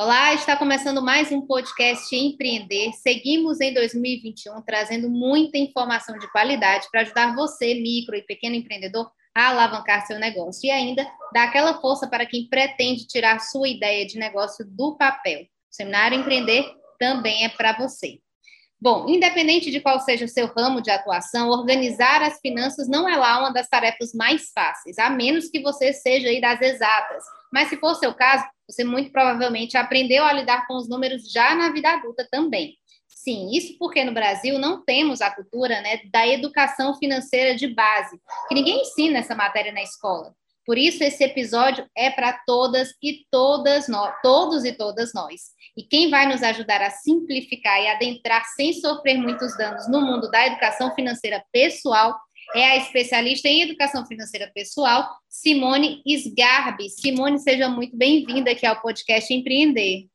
Olá, está começando mais um podcast Empreender. Seguimos em 2021 trazendo muita informação de qualidade para ajudar você, micro e pequeno empreendedor, a alavancar seu negócio e ainda dar aquela força para quem pretende tirar sua ideia de negócio do papel. O Seminário Empreender também é para você. Bom, independente de qual seja o seu ramo de atuação, organizar as finanças não é lá uma das tarefas mais fáceis, a menos que você seja aí das exatas. Mas se for seu caso, você muito provavelmente aprendeu a lidar com os números já na vida adulta também. Sim, isso porque no Brasil não temos a cultura né, da educação financeira de base, que ninguém ensina essa matéria na escola. Por isso, esse episódio é para todas e todas nós, todos e todas nós. E quem vai nos ajudar a simplificar e adentrar sem sofrer muitos danos no mundo da educação financeira pessoal é a especialista em educação financeira pessoal, Simone Sgarbi. Simone, seja muito bem-vinda aqui ao podcast Empreender.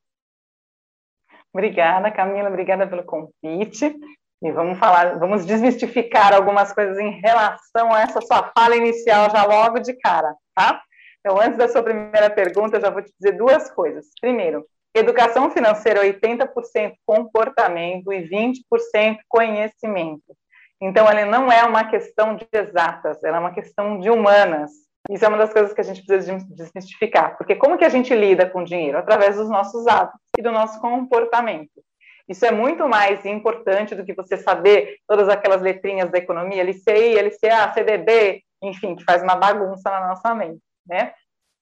Obrigada, Camila, obrigada pelo convite. E vamos falar, vamos desmistificar algumas coisas em relação a essa sua fala inicial já logo de cara, tá? Então, antes da sua primeira pergunta, eu já vou te dizer duas coisas. Primeiro, educação financeira 80% comportamento e 20% conhecimento. Então, ela não é uma questão de exatas, ela é uma questão de humanas. Isso é uma das coisas que a gente precisa desmistificar, porque como que a gente lida com o dinheiro? Através dos nossos hábitos e do nosso comportamento. Isso é muito mais importante do que você saber todas aquelas letrinhas da economia, LCI, LCA, CDB, enfim, que faz uma bagunça na nossa mente, né?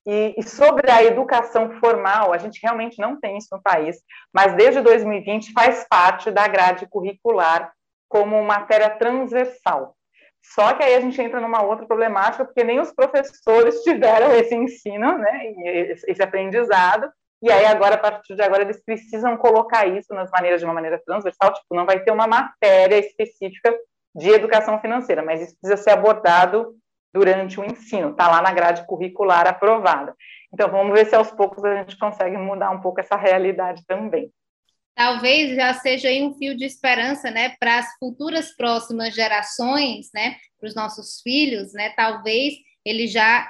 E, e, sobre a educação formal, a gente realmente não tem isso no país, mas desde 2020 faz parte da grade curricular como matéria transversal. Só que aí a gente entra numa outra problemática, porque nem os professores tiveram esse ensino, né, esse aprendizado, e aí agora, a partir de agora, eles precisam colocar isso nas maneiras de uma maneira transversal, tipo, não vai ter uma matéria específica de educação financeira, mas isso precisa ser abordado durante o ensino, está lá na grade curricular aprovada. Então, vamos ver se aos poucos a gente consegue mudar um pouco essa realidade também talvez já seja aí um fio de esperança, né, para as futuras próximas gerações, né, para os nossos filhos, né, talvez eles já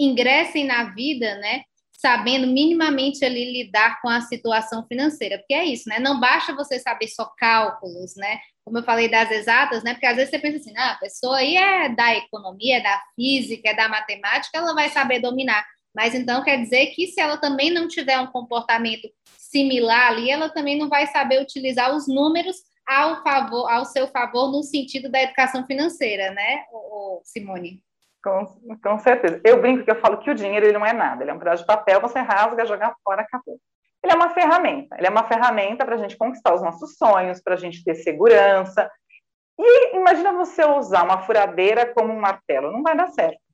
ingressem na vida, né, sabendo minimamente ali lidar com a situação financeira, porque é isso, né, não basta você saber só cálculos, né, como eu falei das exatas, né, porque às vezes você pensa assim, ah, a pessoa aí é da economia, é da física, é da matemática, ela vai saber dominar, mas então quer dizer que se ela também não tiver um comportamento similar ali, ela também não vai saber utilizar os números ao favor, ao seu favor no sentido da educação financeira, né, Simone? Com, com certeza. Eu brinco que eu falo que o dinheiro ele não é nada, ele é um pedaço de papel, você rasga, joga fora, acabou. Ele é uma ferramenta, ele é uma ferramenta para a gente conquistar os nossos sonhos, para a gente ter segurança. E imagina você usar uma furadeira como um martelo, não vai dar certo.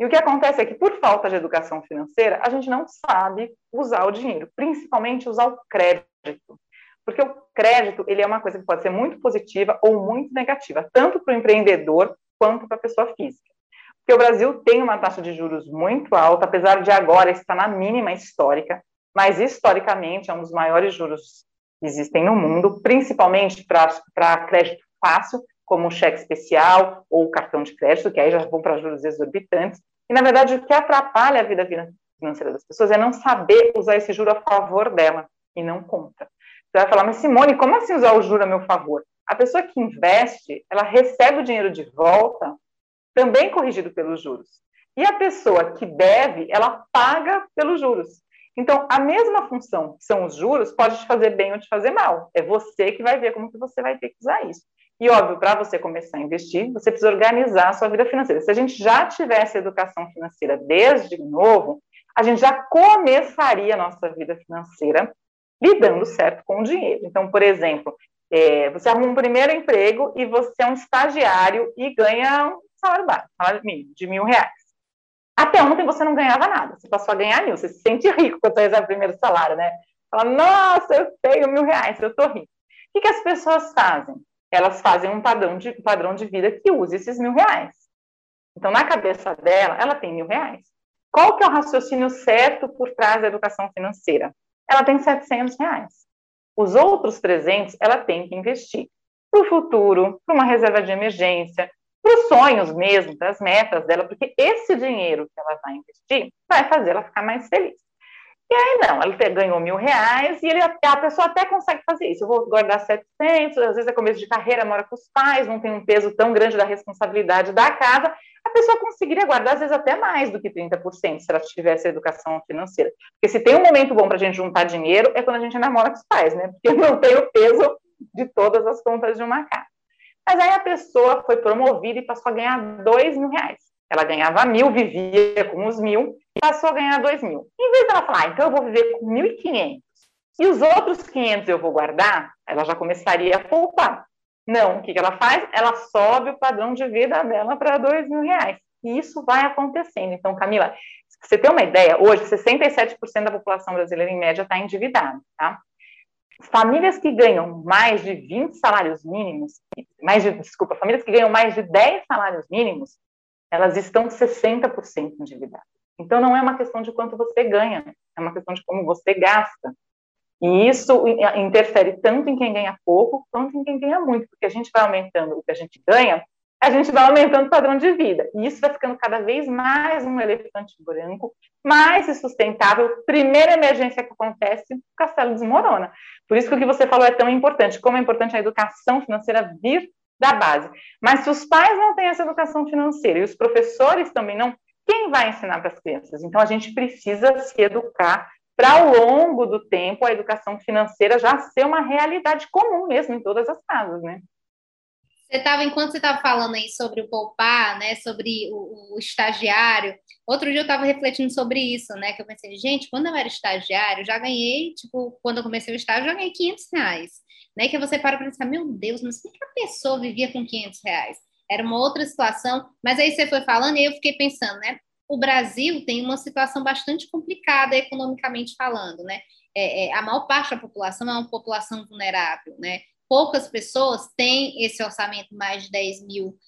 E o que acontece é que, por falta de educação financeira, a gente não sabe usar o dinheiro, principalmente usar o crédito. Porque o crédito ele é uma coisa que pode ser muito positiva ou muito negativa, tanto para o empreendedor quanto para a pessoa física. Porque o Brasil tem uma taxa de juros muito alta, apesar de agora estar na mínima histórica, mas historicamente é um dos maiores juros que existem no mundo, principalmente para crédito fácil, como o cheque especial ou cartão de crédito, que aí já vão para juros exorbitantes. E, na verdade, o que atrapalha a vida financeira das pessoas é não saber usar esse juro a favor dela e não contra. Você vai falar, mas Simone, como assim usar o juro a meu favor? A pessoa que investe, ela recebe o dinheiro de volta, também corrigido pelos juros. E a pessoa que deve, ela paga pelos juros. Então, a mesma função que são os juros pode te fazer bem ou te fazer mal. É você que vai ver como que você vai ter que usar isso. E, óbvio, para você começar a investir, você precisa organizar a sua vida financeira. Se a gente já tivesse educação financeira desde novo, a gente já começaria a nossa vida financeira lidando certo com o dinheiro. Então, por exemplo, é, você arruma um primeiro emprego e você é um estagiário e ganha um salário básico, salário mínimo, de mil reais. Até ontem você não ganhava nada, você passou a ganhar mil, você se sente rico quando você recebe o primeiro salário, né? Fala, nossa, eu tenho mil reais, eu tô rico. O que, que as pessoas fazem? Elas fazem um padrão de, padrão de vida que use esses mil reais. Então, na cabeça dela, ela tem mil reais. Qual que é o raciocínio certo por trás da educação financeira? Ela tem 700 reais. Os outros 300, ela tem que investir para o futuro, para uma reserva de emergência, para os sonhos mesmo, para as metas dela, porque esse dinheiro que ela vai investir vai fazer ela ficar mais feliz. E aí, não, ela ganhou mil reais e ele, a pessoa até consegue fazer isso. Eu vou guardar 700, às vezes é começo de carreira, mora com os pais, não tem um peso tão grande da responsabilidade da casa. A pessoa conseguiria guardar, às vezes, até mais do que 30%, se ela tivesse educação financeira. Porque se tem um momento bom para a gente juntar dinheiro, é quando a gente namora com os pais, né? Porque não tem o peso de todas as contas de uma casa. Mas aí a pessoa foi promovida e passou a ganhar dois mil reais. Ela ganhava mil, vivia com os mil, passou a ganhar dois mil. Em vez dela falar, ah, então eu vou viver com mil e quinhentos, os outros quinhentos eu vou guardar, ela já começaria a poupar. Não, o que ela faz? Ela sobe o padrão de vida dela para dois mil reais. E isso vai acontecendo. Então, Camila, você ter uma ideia, hoje 67% da população brasileira, em média, está endividada, tá? famílias que ganham mais de 20 salários mínimos, mais de, desculpa, famílias que ganham mais de 10 salários mínimos, elas estão 60% endividadas. Então, não é uma questão de quanto você ganha, é uma questão de como você gasta. E isso interfere tanto em quem ganha pouco, quanto em quem ganha muito, porque a gente vai aumentando o que a gente ganha, a gente vai aumentando o padrão de vida. E isso vai ficando cada vez mais um elefante branco, mais insustentável. Primeira emergência que acontece, o castelo desmorona. Por isso que o que você falou é tão importante, como é importante a educação financeira vir da base. Mas se os pais não têm essa educação financeira e os professores também não, quem vai ensinar para as crianças? Então a gente precisa se educar para ao longo do tempo a educação financeira já ser uma realidade comum mesmo em todas as casas, né? Você estava, enquanto você estava falando aí sobre o poupar, né, sobre o, o estagiário, outro dia eu estava refletindo sobre isso, né, que eu pensei, gente, quando eu era estagiário, eu já ganhei, tipo, quando eu comecei o estágio, eu já ganhei 500 reais, né, que você para para pensar, meu Deus, mas como que a pessoa vivia com 500 reais? Era uma outra situação, mas aí você foi falando e eu fiquei pensando, né, o Brasil tem uma situação bastante complicada economicamente falando, né, é, é, a maior parte da população é uma população vulnerável, né? poucas pessoas têm esse orçamento mais de 10 mil,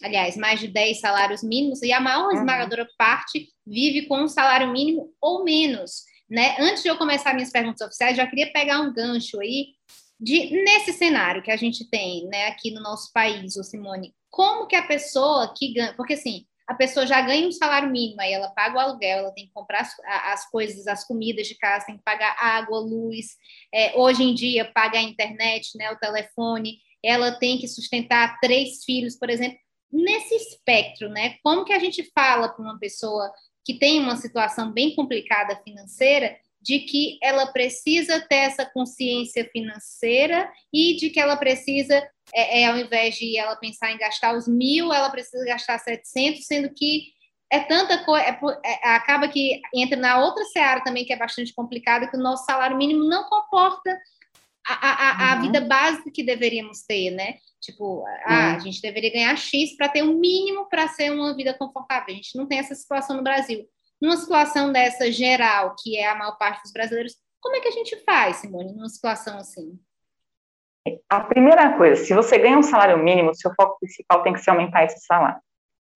aliás, mais de 10 salários mínimos, e a maior uhum. esmagadora parte vive com um salário mínimo ou menos. Né? Antes de eu começar minhas perguntas oficiais, já queria pegar um gancho aí de nesse cenário que a gente tem, né, aqui no nosso país, o Simone, como que a pessoa que ganha, porque assim, a pessoa já ganha um salário mínimo, aí ela paga o aluguel, ela tem que comprar as, as coisas, as comidas de casa, tem que pagar água, luz, é, hoje em dia paga a internet, né, o telefone, ela tem que sustentar três filhos, por exemplo. Nesse espectro, né, como que a gente fala para uma pessoa que tem uma situação bem complicada financeira, de que ela precisa ter essa consciência financeira e de que ela precisa, é, é, ao invés de ela pensar em gastar os mil, ela precisa gastar 700, sendo que é tanta coisa, é, é, acaba que entra na outra seara também, que é bastante complicada, que o nosso salário mínimo não comporta a, a, a uhum. vida básica que deveríamos ter, né? Tipo, uhum. ah, a gente deveria ganhar X para ter o um mínimo para ser uma vida confortável. A gente não tem essa situação no Brasil. Numa situação dessa geral, que é a maior parte dos brasileiros, como é que a gente faz, Simone, numa situação assim? A primeira coisa, se você ganha um salário mínimo, seu foco principal tem que ser aumentar esse salário.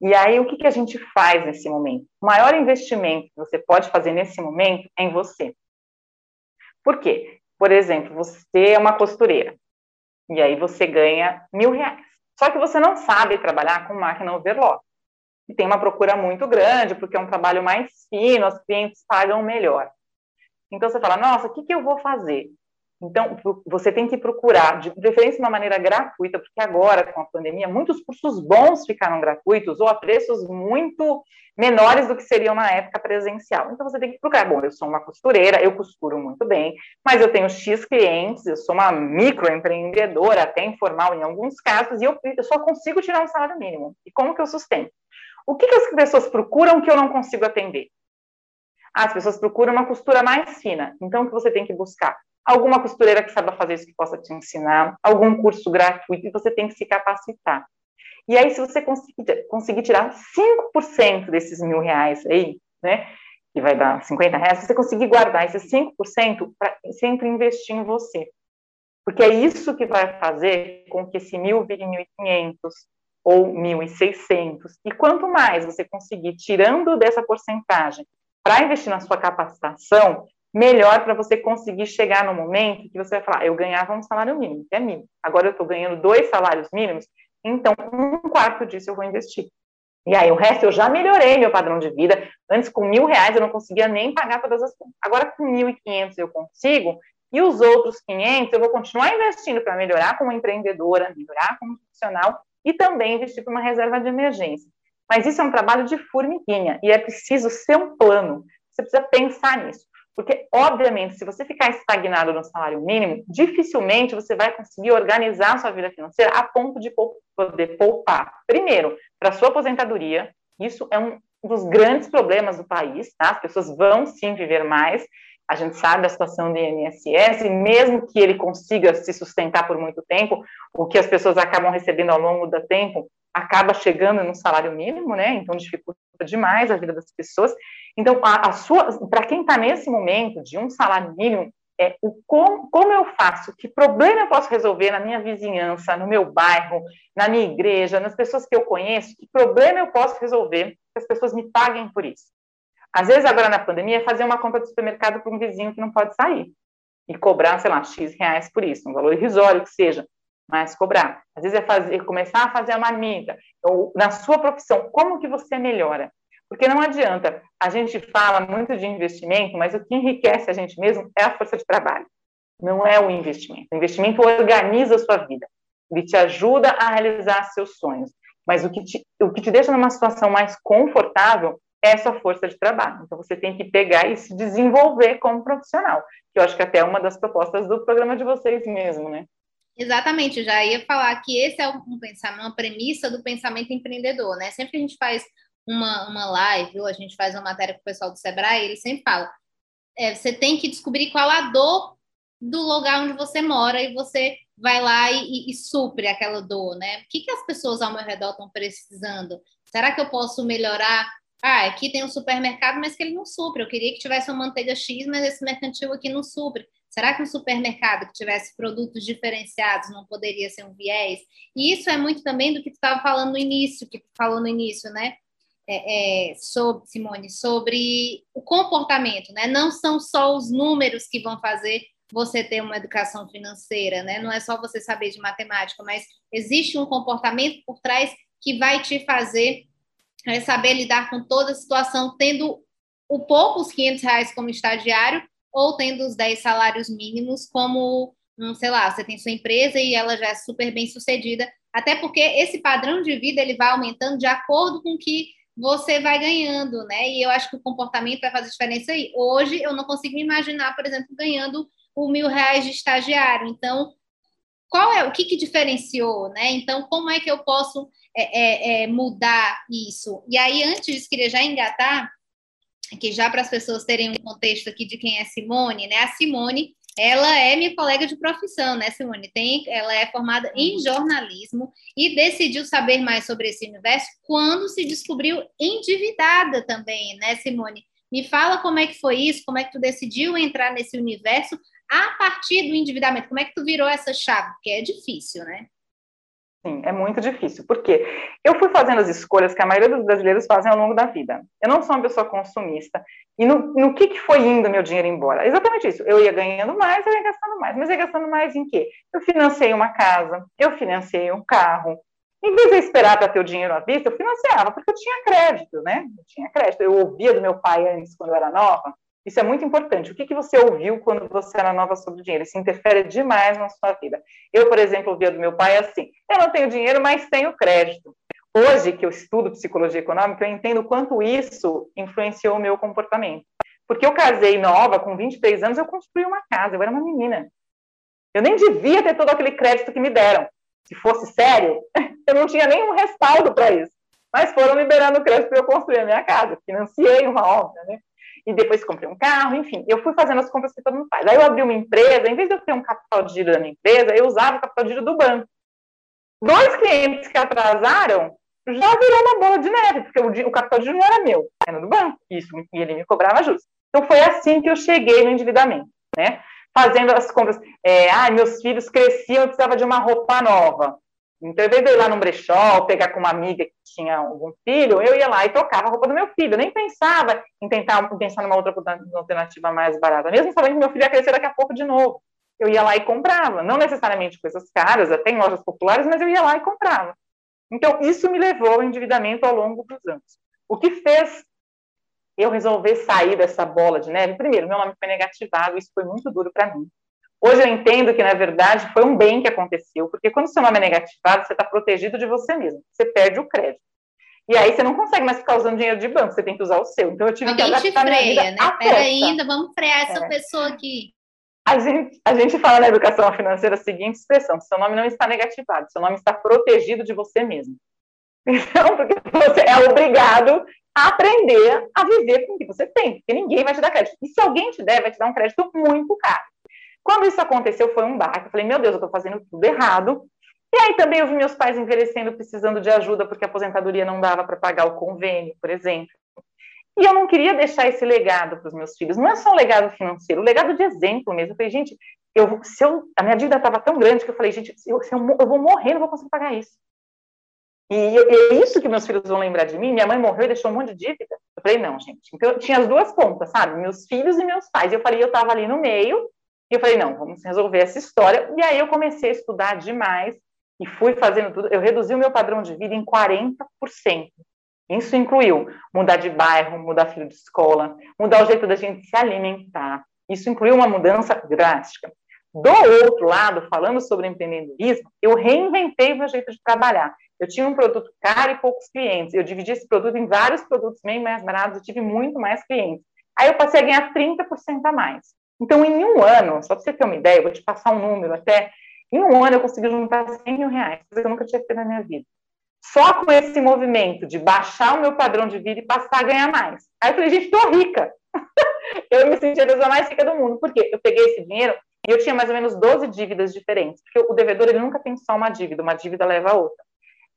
E aí, o que, que a gente faz nesse momento? O maior investimento que você pode fazer nesse momento é em você. Por quê? Por exemplo, você é uma costureira, e aí você ganha mil reais. Só que você não sabe trabalhar com máquina overlock e tem uma procura muito grande, porque é um trabalho mais fino, os clientes pagam melhor. Então você fala, nossa, o que, que eu vou fazer? Então, você tem que procurar, de preferência de uma maneira gratuita, porque agora, com a pandemia, muitos cursos bons ficaram gratuitos ou a preços muito menores do que seriam na época presencial. Então, você tem que procurar. Bom, eu sou uma costureira, eu costuro muito bem, mas eu tenho X clientes, eu sou uma microempreendedora, até informal em alguns casos, e eu, eu só consigo tirar um salário mínimo. E como que eu sustento? O que, que as pessoas procuram que eu não consigo atender? As pessoas procuram uma costura mais fina. Então, o que você tem que buscar? Alguma costureira que saiba fazer isso que possa te ensinar, algum curso gratuito, e você tem que se capacitar. E aí, se você conseguir, conseguir tirar 5% desses mil reais aí, né, que vai dar 50 reais, você conseguir guardar esses 5% para sempre investir em você. Porque é isso que vai fazer com que esse mil vire 1.500 ou 1.600. E quanto mais você conseguir tirando dessa porcentagem para investir na sua capacitação, melhor para você conseguir chegar no momento que você vai falar, eu ganhava um salário mínimo, que é mínimo. Agora eu estou ganhando dois salários mínimos, então um quarto disso eu vou investir. E aí o resto eu já melhorei meu padrão de vida. Antes com mil reais eu não conseguia nem pagar todas as contas. Agora com mil e quinhentos eu consigo. E os outros 500 eu vou continuar investindo para melhorar como empreendedora, melhorar como profissional e também investir para uma reserva de emergência. Mas isso é um trabalho de formiguinha e é preciso ser um plano. Você precisa pensar nisso. Porque, obviamente, se você ficar estagnado no salário mínimo, dificilmente você vai conseguir organizar a sua vida financeira a ponto de poder poupar. Primeiro, para sua aposentadoria, isso é um dos grandes problemas do país, tá? As pessoas vão sim viver mais. A gente sabe da situação do INSS, e mesmo que ele consiga se sustentar por muito tempo, o que as pessoas acabam recebendo ao longo do tempo acaba chegando no salário mínimo, né? Então dificulta demais a vida das pessoas. Então, a, a sua, para quem está nesse momento de um salário mínimo, é o como, como eu faço, que problema eu posso resolver na minha vizinhança, no meu bairro, na minha igreja, nas pessoas que eu conheço, que problema eu posso resolver que as pessoas me paguem por isso. Às vezes, agora na pandemia, é fazer uma compra de supermercado para um vizinho que não pode sair e cobrar, sei lá, X reais por isso, um valor irrisório que seja, mas cobrar. Às vezes é fazer, começar a fazer a marmita, ou na sua profissão, como que você melhora? Porque não adianta, a gente fala muito de investimento, mas o que enriquece a gente mesmo é a força de trabalho, não é o investimento. O investimento organiza a sua vida, ele te ajuda a realizar seus sonhos, mas o que te, o que te deixa numa situação mais confortável essa força de trabalho. Então, você tem que pegar e se desenvolver como profissional, que eu acho que até é uma das propostas do programa de vocês mesmo, né? Exatamente, eu já ia falar que esse é um pensamento, uma premissa do pensamento empreendedor, né? Sempre que a gente faz uma, uma live ou a gente faz uma matéria com o pessoal do Sebrae, ele sempre fala: é, você tem que descobrir qual a dor do lugar onde você mora e você vai lá e, e, e supre aquela dor, né? O que, que as pessoas ao meu redor estão precisando? Será que eu posso melhorar? Ah, aqui tem um supermercado, mas que ele não supre. Eu queria que tivesse uma manteiga X, mas esse mercantil aqui não supre. Será que um supermercado que tivesse produtos diferenciados não poderia ser um viés? E isso é muito também do que tu estava falando no início, que tu falou no início, né? É, é, sobre, Simone, sobre o comportamento, né? Não são só os números que vão fazer você ter uma educação financeira, né? Não é só você saber de matemática, mas existe um comportamento por trás que vai te fazer é, saber lidar com toda a situação, tendo o poucos 500 reais como estagiário ou tendo os 10 salários mínimos como, um, sei lá, você tem sua empresa e ela já é super bem sucedida, até porque esse padrão de vida ele vai aumentando de acordo com que você vai ganhando, né? E eu acho que o comportamento vai fazer diferença aí. Hoje eu não consigo me imaginar, por exemplo, ganhando o mil reais de estagiário. Então, qual é o que, que diferenciou, né? Então, como é que eu posso é, é, é, mudar isso? E aí, antes, queria já engatar, que já para as pessoas terem um contexto aqui de quem é Simone, né? A Simone ela é minha colega de profissão, né, Simone? Tem, ela é formada em uhum. jornalismo e decidiu saber mais sobre esse universo quando se descobriu endividada também, né, Simone? Me fala como é que foi isso, como é que tu decidiu entrar nesse universo a partir do endividamento, como é que tu virou essa chave? Porque é difícil, né? Sim, é muito difícil, porque eu fui fazendo as escolhas que a maioria dos brasileiros fazem ao longo da vida. Eu não sou uma pessoa consumista. E no, no que, que foi indo meu dinheiro embora? Exatamente isso. Eu ia ganhando mais, eu ia gastando mais. Mas ia gastando mais em quê? Eu financei uma casa, eu financei um carro. Em vez de esperar para ter o dinheiro à vista, eu financiava, porque eu tinha crédito, né? Eu tinha crédito. Eu ouvia do meu pai antes, quando eu era nova, isso é muito importante. O que, que você ouviu quando você era nova sobre dinheiro? Isso interfere demais na sua vida. Eu, por exemplo, ouvia do meu pai assim: eu não tenho dinheiro, mas tenho crédito. Hoje, que eu estudo psicologia econômica, eu entendo o quanto isso influenciou o meu comportamento. Porque eu casei nova, com 23 anos, eu construí uma casa, eu era uma menina. Eu nem devia ter todo aquele crédito que me deram. Se fosse sério, eu não tinha nenhum respaldo para isso. Mas foram liberando crédito para eu construir a minha casa. Financiei uma obra, né? E depois comprei um carro, enfim, eu fui fazendo as compras que todo mundo faz. Aí eu abri uma empresa, em vez de eu ter um capital de giro da minha empresa, eu usava o capital de giro do banco. Dois clientes que atrasaram já virou uma bola de neve, porque o, o capital de não era meu, era do banco, isso, e ele me cobrava juros. Então foi assim que eu cheguei no endividamento, né? Fazendo as compras. É, ah, meus filhos cresciam, eu precisava de uma roupa nova. Então, em vez de eu ir lá no brechó, pegar com uma amiga que tinha algum filho, eu ia lá e trocava a roupa do meu filho. Eu nem pensava em tentar pensar numa outra alternativa mais barata, mesmo sabendo que meu filho ia crescer daqui a pouco de novo. Eu ia lá e comprava, não necessariamente coisas caras, até em lojas populares, mas eu ia lá e comprava. Então, isso me levou ao endividamento ao longo dos anos. O que fez eu resolver sair dessa bola de neve? Primeiro, meu nome foi negativado, isso foi muito duro para mim. Hoje eu entendo que, na verdade, foi um bem que aconteceu, porque quando seu nome é negativado, você está protegido de você mesmo, você perde o crédito. E aí você não consegue mais ficar usando dinheiro de banco, você tem que usar o seu. Então eu tive Alguém que adaptar te freia, né? Peraí, ainda vamos frear essa é. pessoa aqui. A gente, a gente fala na educação financeira a seguinte expressão: seu nome não está negativado, seu nome está protegido de você mesmo. Então, porque você é obrigado a aprender a viver com o que você tem, porque ninguém vai te dar crédito. E se alguém te der, vai te dar um crédito muito caro. Quando isso aconteceu, foi um baque. Eu falei, meu Deus, eu estou fazendo tudo errado. E aí também vi meus pais envelhecendo, precisando de ajuda, porque a aposentadoria não dava para pagar o convênio, por exemplo. E eu não queria deixar esse legado para os meus filhos. Não é só um legado financeiro, um legado de exemplo mesmo. Eu falei, gente, eu, se eu, a minha dívida estava tão grande que eu falei, gente, se eu, se eu, eu vou morrer, não vou conseguir pagar isso. E, é isso que meus filhos vão lembrar de mim. Minha mãe morreu e deixou um monte de dívida. Eu falei, não, gente. Então, eu tinha as duas pontas, sabe? Meus filhos e meus pais. Eu falei, eu estava ali no meio. E eu falei, não, vamos resolver essa história. E aí eu comecei a estudar demais e fui fazendo tudo. Eu reduzi o meu padrão de vida em 40%. Isso incluiu mudar de bairro, mudar filho de escola, mudar o jeito da gente se alimentar. Isso incluiu uma mudança drástica. Do outro lado, falando sobre empreendedorismo, eu reinventei o meu jeito de trabalhar. Eu tinha um produto caro e poucos clientes. Eu dividi esse produto em vários produtos bem mais baratos, eu tive muito mais clientes. Aí eu passei a ganhar 30% a mais. Então, em um ano, só para você ter uma ideia, eu vou te passar um número até. Em um ano eu consegui juntar 100 mil reais, coisa que eu nunca tinha feito na minha vida só com esse movimento de baixar o meu padrão de vida e passar a ganhar mais. Aí eu falei, gente, tô rica. eu me senti a pessoa mais rica do mundo. Por quê? Eu peguei esse dinheiro e eu tinha mais ou menos 12 dívidas diferentes. Porque o devedor, ele nunca tem só uma dívida, uma dívida leva a outra.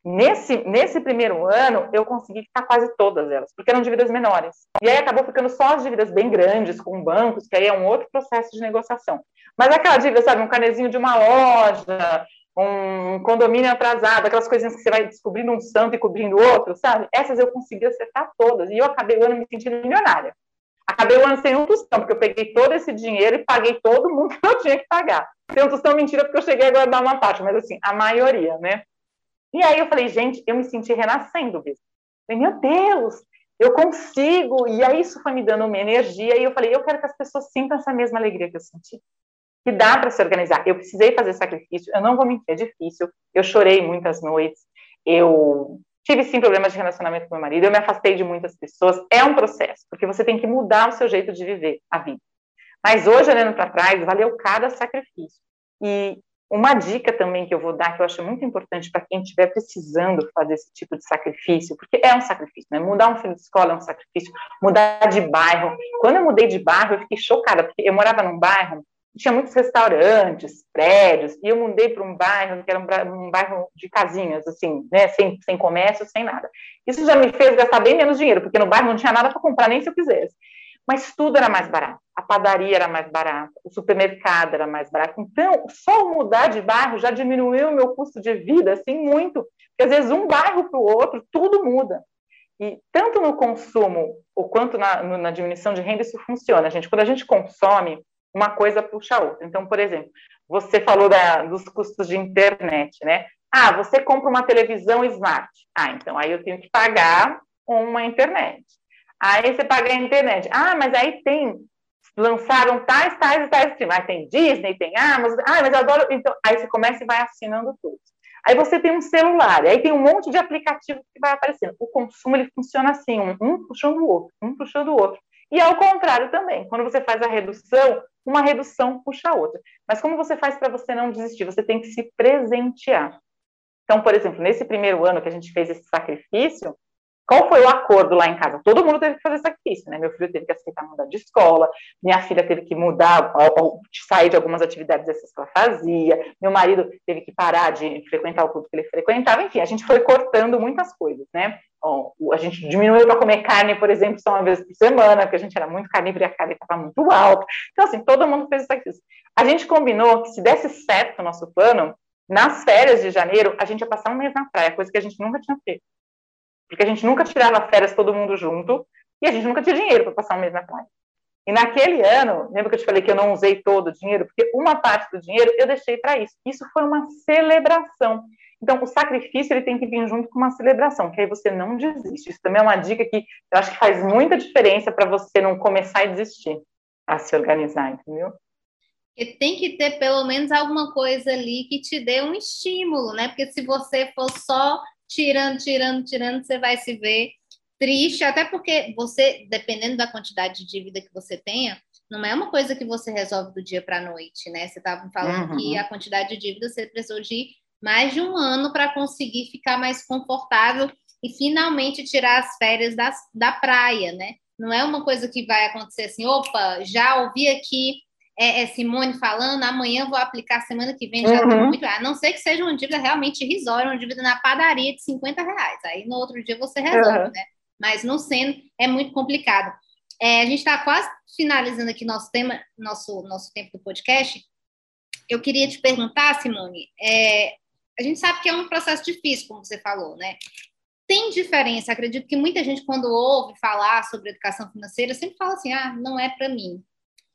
Nesse, nesse primeiro ano, eu consegui ficar quase todas elas, porque eram dívidas menores. E aí acabou ficando só as dívidas bem grandes, com bancos, que aí é um outro processo de negociação. Mas aquela dívida, sabe, um canezinho de uma loja, um condomínio atrasado, aquelas coisinhas que você vai descobrindo um santo e cobrindo outro, sabe? Essas eu consegui acertar todas. E eu acabei o ano me sentindo milionária. Acabei o ano sem um tostão, porque eu peguei todo esse dinheiro e paguei todo mundo que eu tinha que pagar. Sem um tostão, mentira, porque eu cheguei a dar uma parte, mas assim, a maioria, né? E aí eu falei, gente, eu me senti renascendo mesmo. Falei, meu Deus, eu consigo. E aí isso foi me dando uma energia, e eu falei, eu quero que as pessoas sintam essa mesma alegria que eu senti que dá para se organizar. Eu precisei fazer sacrifício, eu não vou mentir, é difícil. Eu chorei muitas noites, eu tive sim problemas de relacionamento com meu marido, eu me afastei de muitas pessoas. É um processo, porque você tem que mudar o seu jeito de viver a vida. Mas hoje, olhando para trás, valeu cada sacrifício. E uma dica também que eu vou dar, que eu acho muito importante para quem estiver precisando fazer esse tipo de sacrifício, porque é um sacrifício, né? Mudar um filho de escola é um sacrifício, mudar de bairro. Quando eu mudei de bairro, eu fiquei chocada, porque eu morava num bairro tinha muitos restaurantes, prédios, e eu mudei para um bairro que era um bairro de casinhas, assim, né, sem, sem comércio, sem nada. Isso já me fez gastar bem menos dinheiro, porque no bairro não tinha nada para comprar, nem se eu quisesse. Mas tudo era mais barato. A padaria era mais barata, o supermercado era mais barato. Então, só mudar de bairro já diminuiu o meu custo de vida, assim, muito. Porque às vezes um bairro para o outro, tudo muda. E tanto no consumo, ou quanto na, na diminuição de renda, isso funciona, gente. Quando a gente consome, uma coisa puxa a outra. Então, por exemplo, você falou da, dos custos de internet, né? Ah, você compra uma televisão smart. Ah, então aí eu tenho que pagar uma internet. Aí você paga a internet. Ah, mas aí tem lançaram tais, tais e tais. Aí tem Disney, tem Amazon. Ah, mas eu adoro. Então, aí você começa e vai assinando tudo. Aí você tem um celular, aí tem um monte de aplicativos que vai aparecendo. O consumo ele funciona assim, um puxando o outro, um puxando o outro. E ao contrário também, quando você faz a redução, uma redução puxa a outra. Mas como você faz para você não desistir? Você tem que se presentear. Então, por exemplo, nesse primeiro ano que a gente fez esse sacrifício, Qual foi o acordo lá em casa? Todo mundo teve que fazer sacrifício, né? Meu filho teve que aceitar mudar de escola, minha filha teve que mudar, sair de algumas atividades essas que ela fazia, meu marido teve que parar de frequentar o clube que ele frequentava, enfim, a gente foi cortando muitas coisas, né? a gente diminuiu para comer carne, por exemplo, só uma vez por semana, porque a gente era muito carnívoro e a carne estava muito alta. Então, assim, todo mundo fez sacrifício. A gente combinou que se desse certo o nosso plano, nas férias de janeiro, a gente ia passar um mês na praia, coisa que a gente nunca tinha feito. Porque a gente nunca tirava férias todo mundo junto e a gente nunca tinha dinheiro para passar um mês na praia. E naquele ano, lembra que eu te falei que eu não usei todo o dinheiro? Porque uma parte do dinheiro eu deixei para isso. Isso foi uma celebração. Então, o sacrifício ele tem que vir junto com uma celebração, que aí você não desiste. Isso também é uma dica que eu acho que faz muita diferença para você não começar e desistir a se organizar, entendeu? E tem que ter pelo menos alguma coisa ali que te dê um estímulo, né? Porque se você for só tirando, tirando, tirando, você vai se ver triste, até porque você, dependendo da quantidade de dívida que você tenha, não é uma coisa que você resolve do dia para a noite, né? Você estava falando uhum. que a quantidade de dívida você precisou de mais de um ano para conseguir ficar mais confortável e finalmente tirar as férias das, da praia, né? Não é uma coisa que vai acontecer assim, opa, já ouvi aqui é, é Simone falando, amanhã vou aplicar semana que vem, já uhum. muito. A não ser que seja uma dívida realmente irrisória, uma dívida na padaria de 50 reais. Aí no outro dia você resolve, uhum. né? Mas não sendo, é muito complicado. É, a gente está quase finalizando aqui nosso tema, nosso, nosso tempo do podcast. Eu queria te perguntar, Simone, é, a gente sabe que é um processo difícil, como você falou, né? Tem diferença, acredito que muita gente, quando ouve falar sobre educação financeira, sempre fala assim: ah, não é para mim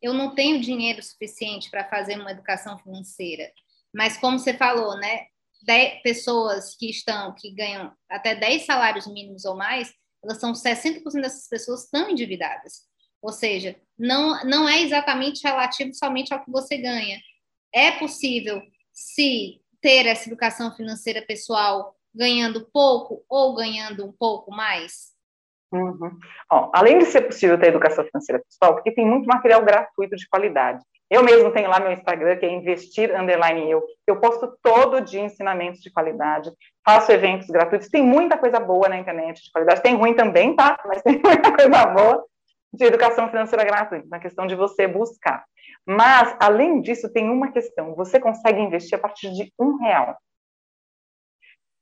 eu não tenho dinheiro suficiente para fazer uma educação financeira. Mas como você falou, né, dez pessoas que estão que ganham até 10 salários mínimos ou mais, elas são 60% dessas pessoas estão endividadas. Ou seja, não não é exatamente relativo somente ao que você ganha. É possível se ter essa educação financeira pessoal ganhando pouco ou ganhando um pouco mais? Uhum. Ó, além de ser possível ter educação financeira pessoal, porque tem muito material gratuito de qualidade. Eu mesmo tenho lá meu Instagram, que é investir underline eu. Eu posto todo dia ensinamentos de qualidade, faço eventos gratuitos. Tem muita coisa boa na internet de qualidade. Tem ruim também, tá? Mas tem muita coisa boa de educação financeira gratuita, na questão de você buscar. Mas, além disso, tem uma questão: você consegue investir a partir de um real.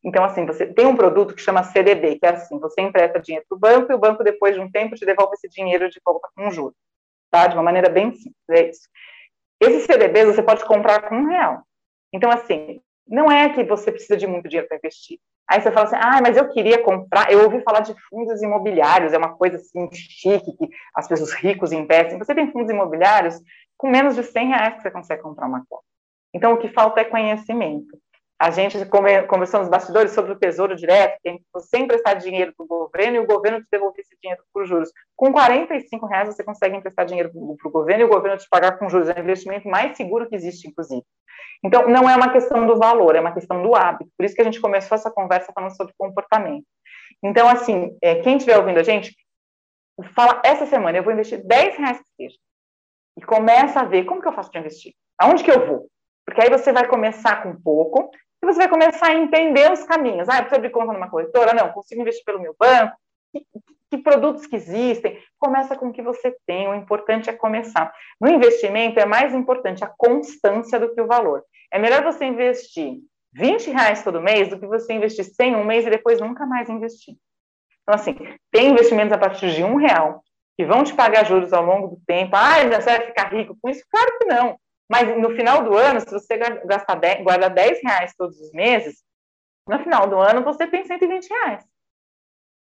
Então, assim, você tem um produto que chama CDB, que é assim, você empresta dinheiro para o banco e o banco, depois de um tempo, te devolve esse dinheiro de volta com juros, tá? De uma maneira bem simples, é isso. Esses CDBs você pode comprar com um real. Então, assim, não é que você precisa de muito dinheiro para investir. Aí você fala assim, ah, mas eu queria comprar, eu ouvi falar de fundos imobiliários, é uma coisa assim chique, que as pessoas ricos investem. Você tem fundos imobiliários com menos de 100 reais que você consegue comprar uma cota. Então, o que falta é conhecimento. A gente conversou nos bastidores sobre o Tesouro Direto, que você emprestar dinheiro para o governo e o governo te devolver esse dinheiro por juros. Com 45 reais você consegue emprestar dinheiro para o governo e o governo te pagar com juros. É o investimento mais seguro que existe, inclusive. Então, não é uma questão do valor, é uma questão do hábito. Por isso que a gente começou essa conversa falando sobre comportamento. Então, assim, é, quem estiver ouvindo a gente, fala, essa semana eu vou investir 10 reais que seja. E começa a ver como que eu faço para investir. Aonde que eu vou? Porque aí você vai começar com pouco, e você vai começar a entender os caminhos. Ah, eu preciso abrir conta numa corretora? Não, consigo investir pelo meu banco? Que, que, produtos que existem? Começa com o que você tem, o importante é começar. No investimento, é mais importante a constância do que o valor. É melhor você investir 20 reais todo mês do que você investir 100 um mês e depois nunca mais investir. Então, assim, tem investimentos a partir de um real que vão te pagar juros ao longo do tempo. Ah, você vai ficar rico com isso? Claro que não. Mas no final do ano, se você gastar 10, guarda 10 reais todos os meses, no final do ano você tem 120 reais.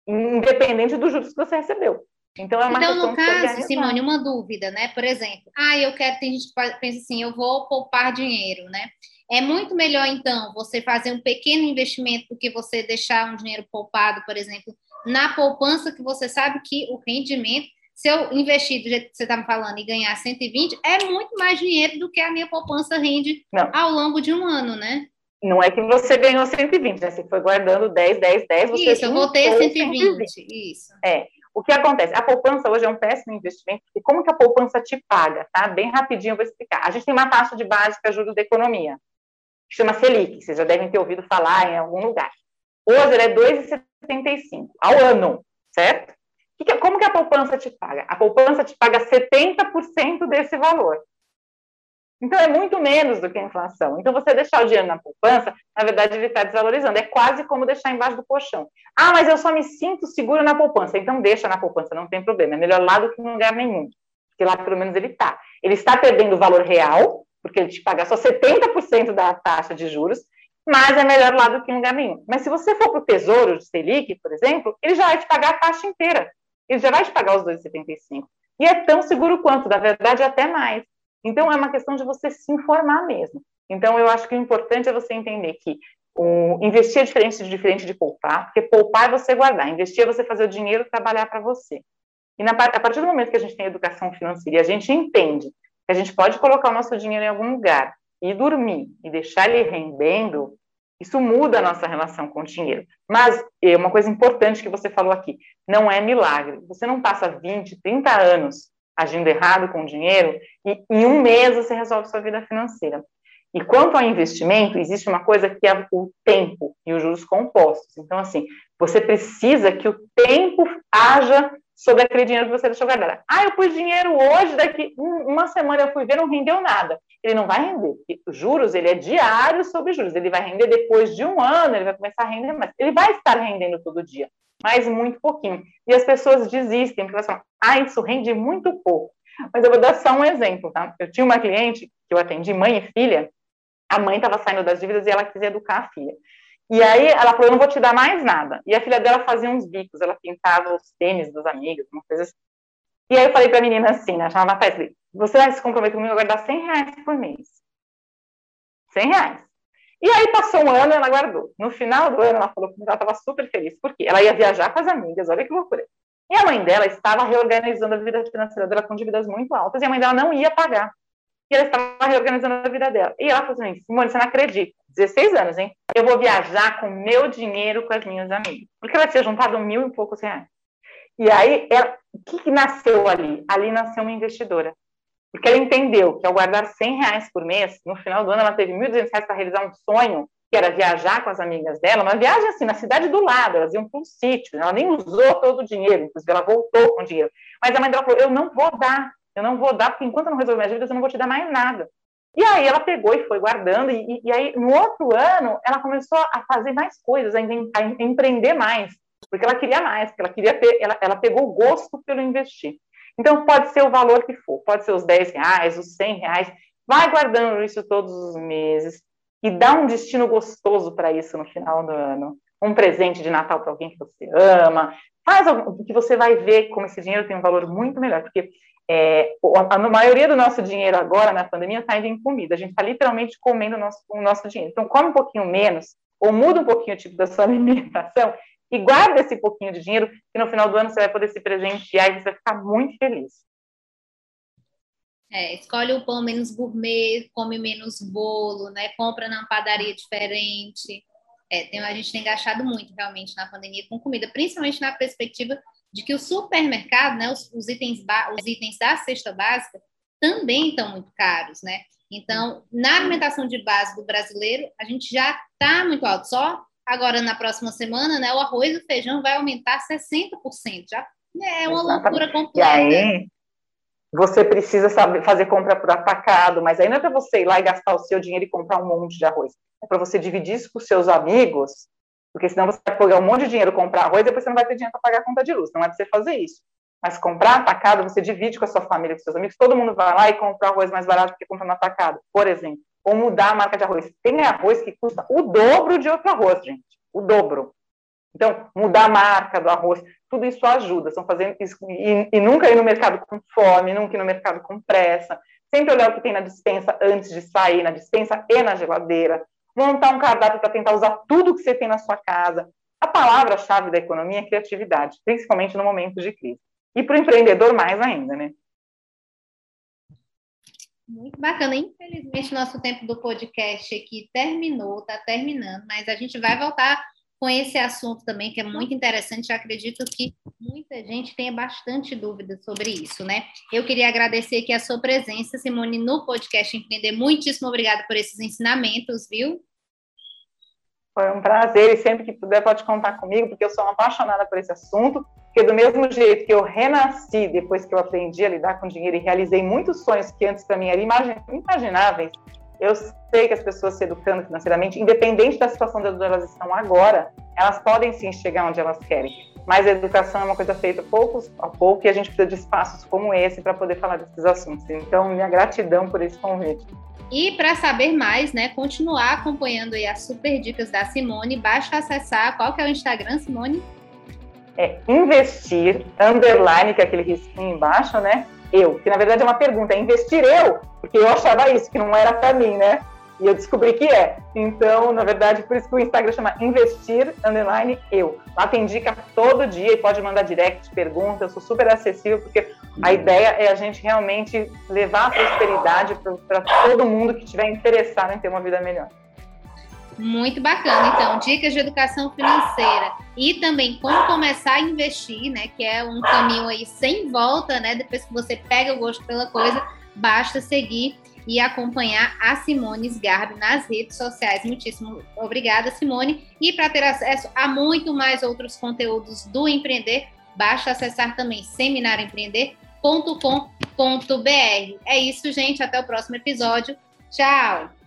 Independente dos juros que você recebeu. Então, é uma então no caso, Simone, uma dúvida, né? Por exemplo, ah, eu quero, tem gente que pensa assim, eu vou poupar dinheiro, né? É muito melhor, então, você fazer um pequeno investimento do que você deixar um dinheiro poupado, por exemplo, na poupança que você sabe que o rendimento se eu investir do jeito que você está me falando e ganhar 120, é muito mais dinheiro do que a minha poupança rende Não. ao longo de um ano, né? Não é que você ganhou 120, né? Você foi guardando 10, 10, 10. Você isso, eu vou ter 120, 120. Isso. É. O que acontece? A poupança hoje é um péssimo investimento, porque como que a poupança te paga, tá? Bem rapidinho eu vou explicar. A gente tem uma taxa de básica juros da economia, que chama Selic, vocês já devem ter ouvido falar em algum lugar. Hoje ela é 2,75. 2,75 ao ano, certo? Como que a poupança te paga? A poupança te paga 70% desse valor. Então, é muito menos do que a inflação. Então, você deixar o dinheiro na poupança, na verdade, ele está desvalorizando. É quase como deixar embaixo do colchão. Ah, mas eu só me sinto seguro na poupança. Então, deixa na poupança, não tem problema. É melhor lá do que em lugar nenhum. Porque lá, pelo menos, ele está. Ele está perdendo o valor real, porque ele te paga só 70% da taxa de juros, mas é melhor lá do que em lugar nenhum. Mas se você for para o Tesouro de Selic, por exemplo, ele já vai te pagar a taxa inteira. Ele já vai te pagar os 2,75. E é tão seguro quanto, na verdade, até mais. Então, é uma questão de você se informar mesmo. Então, eu acho que o importante é você entender que o investir é diferente de, diferente de poupar, porque poupar é você guardar, investir é você fazer o dinheiro trabalhar para você. E na, a partir do momento que a gente tem educação financeira e a gente entende que a gente pode colocar o nosso dinheiro em algum lugar e dormir e deixar ele rendendo, isso muda a nossa relação com o dinheiro. Mas é uma coisa importante que você falou aqui, não é milagre. Você não passa 20, 30 anos agindo errado com o dinheiro e em um mês você resolve sua vida financeira. E quanto ao investimento, existe uma coisa que é o tempo e os juros compostos. Então, assim, você precisa que o tempo haja sobre aquele dinheiro que você deixou guardado. Ah, eu pus dinheiro hoje, daqui uma semana eu fui ver, não rendeu nada. Ele não vai render. Os juros, ele é diário sobre juros. Ele vai render depois de um ano, ele vai começar a render mais. Ele vai estar rendendo todo dia, mas muito pouquinho. E as pessoas desistem, porque elas falam, ah, isso rende muito pouco. Mas eu vou dar só um exemplo, tá? Eu tinha uma cliente que eu atendi, mãe e filha, a mãe estava saindo das dívidas e ela quis educar a filha. E aí ela falou, eu não vou te dar mais nada. E a filha dela fazia uns bicos, ela pintava os tênis dos amigos, uma coisa assim. E aí eu falei para a menina assim, né, chamava Fesley, você vai se comprometer comigo a guardar 100 reais por mês. 100 reais. E aí passou um ano e ela guardou. No final do ano ela falou que ela estava super feliz, porque ela ia viajar com as amigas, olha que loucura. E a mãe dela estava reorganizando a vida financeira dela com dívidas muito altas e a mãe dela não ia pagar e ela estava reorganizando a vida dela. E ela falou assim, Simone, você não acredita, 16 anos, hein? Eu vou viajar com meu dinheiro com as minhas amigas. Porque ela tinha juntado mil e poucos reais. E aí, ela, o que, que nasceu ali? Ali nasceu uma investidora. Porque ela entendeu que ao guardar 100 reais por mês, no final do ano ela teve 1.200 reais para realizar um sonho, que era viajar com as amigas dela, uma viagem assim, na cidade do lado, elas iam para um sítio, ela nem usou todo o dinheiro, inclusive ela voltou com o dinheiro. Mas a mãe dela falou, eu não vou dar, eu não vou dar, porque enquanto eu não resolver minhas dívidas, eu não vou te dar mais nada. E aí ela pegou e foi guardando, e, e aí no outro ano ela começou a fazer mais coisas, a, a empreender mais, porque ela queria mais, porque ela queria ter, ela, ela pegou o gosto pelo investir. Então pode ser o valor que for, pode ser os 10 reais, os 100 reais, vai guardando isso todos os meses e dá um destino gostoso para isso no final do ano. Um presente de Natal para alguém que você ama, faz algo que você vai ver como esse dinheiro tem um valor muito melhor, porque é, a, maioria do nosso dinheiro agora, na pandemia, está indo em comida. A gente está literalmente comendo o nosso, o nosso dinheiro. Então, come um pouquinho menos, ou muda um pouquinho o tipo da sua alimentação, e guarda esse pouquinho de dinheiro, que no final do ano você vai poder se presentear e você vai ficar muito feliz. É, escolhe o pão menos gourmet, come menos bolo, né? Compra numa padaria diferente. É, tem, a gente tem gastado muito realmente na pandemia com comida, principalmente na perspectiva de que o supermercado, né, os, os, itens, os itens da cesta básica também estão muito caros, né? Então, na alimentação de base do brasileiro, a gente já está muito alto. Só agora, na próxima semana, né, o arroz e o feijão vai aumentar 60%. Já é uma Exatamente. loucura completa. E aí, você precisa saber fazer compra por atacado, mas aí não é para você ir lá e gastar o seu dinheiro e comprar um monte de arroz. É para você dividir isso com seus amigos porque senão você vai pegar um monte de dinheiro, comprar arroz, e depois você não vai ter dinheiro para pagar a conta de luz. Não é para você fazer isso. Mas comprar atacado, você divide com a sua família, com seus amigos, todo mundo vai lá e compra arroz mais barato que comprar no atacado, por exemplo. Ou mudar a marca de arroz. Tem arroz que custa o dobro de outro arroz, gente. O dobro. Então, mudar a marca do arroz, tudo isso ajuda. Estão fazendo isso, e, e nunca ir no mercado com fome, nunca ir no mercado com pressa. Sempre olhar o que tem na dispensa antes de sair, na dispensa e na geladeira montar um cardápio para tentar usar tudo que você tem na sua casa. A palavra-chave da economia é criatividade, principalmente no momento de crise. E para o empreendedor, mais ainda, né? Muito bacana. Infelizmente, nosso tempo do podcast aqui terminou, está terminando, mas a gente vai voltar com esse assunto também, que é muito interessante. Eu acredito que muita gente tenha bastante dúvida sobre isso, né? Eu queria agradecer aqui a sua presença, Simone, no podcast Empreender. Muitíssimo obrigada por esses ensinamentos, viu? Foi um prazer e sempre que puder pode contar comigo, porque eu sou uma apaixonada por esse assunto, porque do mesmo jeito que eu renasci depois que eu aprendi a lidar com dinheiro e realizei muitos sonhos que antes para mim eram imagináveis, eu sei que as pessoas se educando financeiramente, independente da situação de onde elas estão agora, elas podem sim chegar onde elas querem. Mas a educação é uma coisa feita poucos a pouco e a gente precisa de espaços como esse para poder falar desses assuntos. Então, minha gratidão por esse convite. E para saber mais, né, continuar acompanhando aí as super dicas da Simone, basta acessar qual que é o Instagram, Simone? É investir, underline, que é aquele risquinho embaixo, né? Eu, que na verdade é uma pergunta, é investir eu? Porque eu achava isso, que não era para mim, né? E eu descobri que é. Então, na verdade, por isso que o Instagram chama Investir Underline Eu. Lá tem dica todo dia e pode mandar direct, pergunta. Eu sou super acessível, porque a ideia é a gente realmente levar a prosperidade para todo mundo que estiver interessado em ter uma vida melhor. Muito bacana. Então, dicas de educação financeira e também como começar a investir, né? Que é um caminho aí sem volta, né? Depois que você pega o gosto pela coisa, basta seguir e acompanhar a Simone Sgarbi nas redes sociais. Muitíssimo obrigada, Simone. E para ter acesso a muito mais outros conteúdos do Empreender, basta acessar também seminarioempreender.com.br. É isso, gente. Até o próximo episódio. Tchau!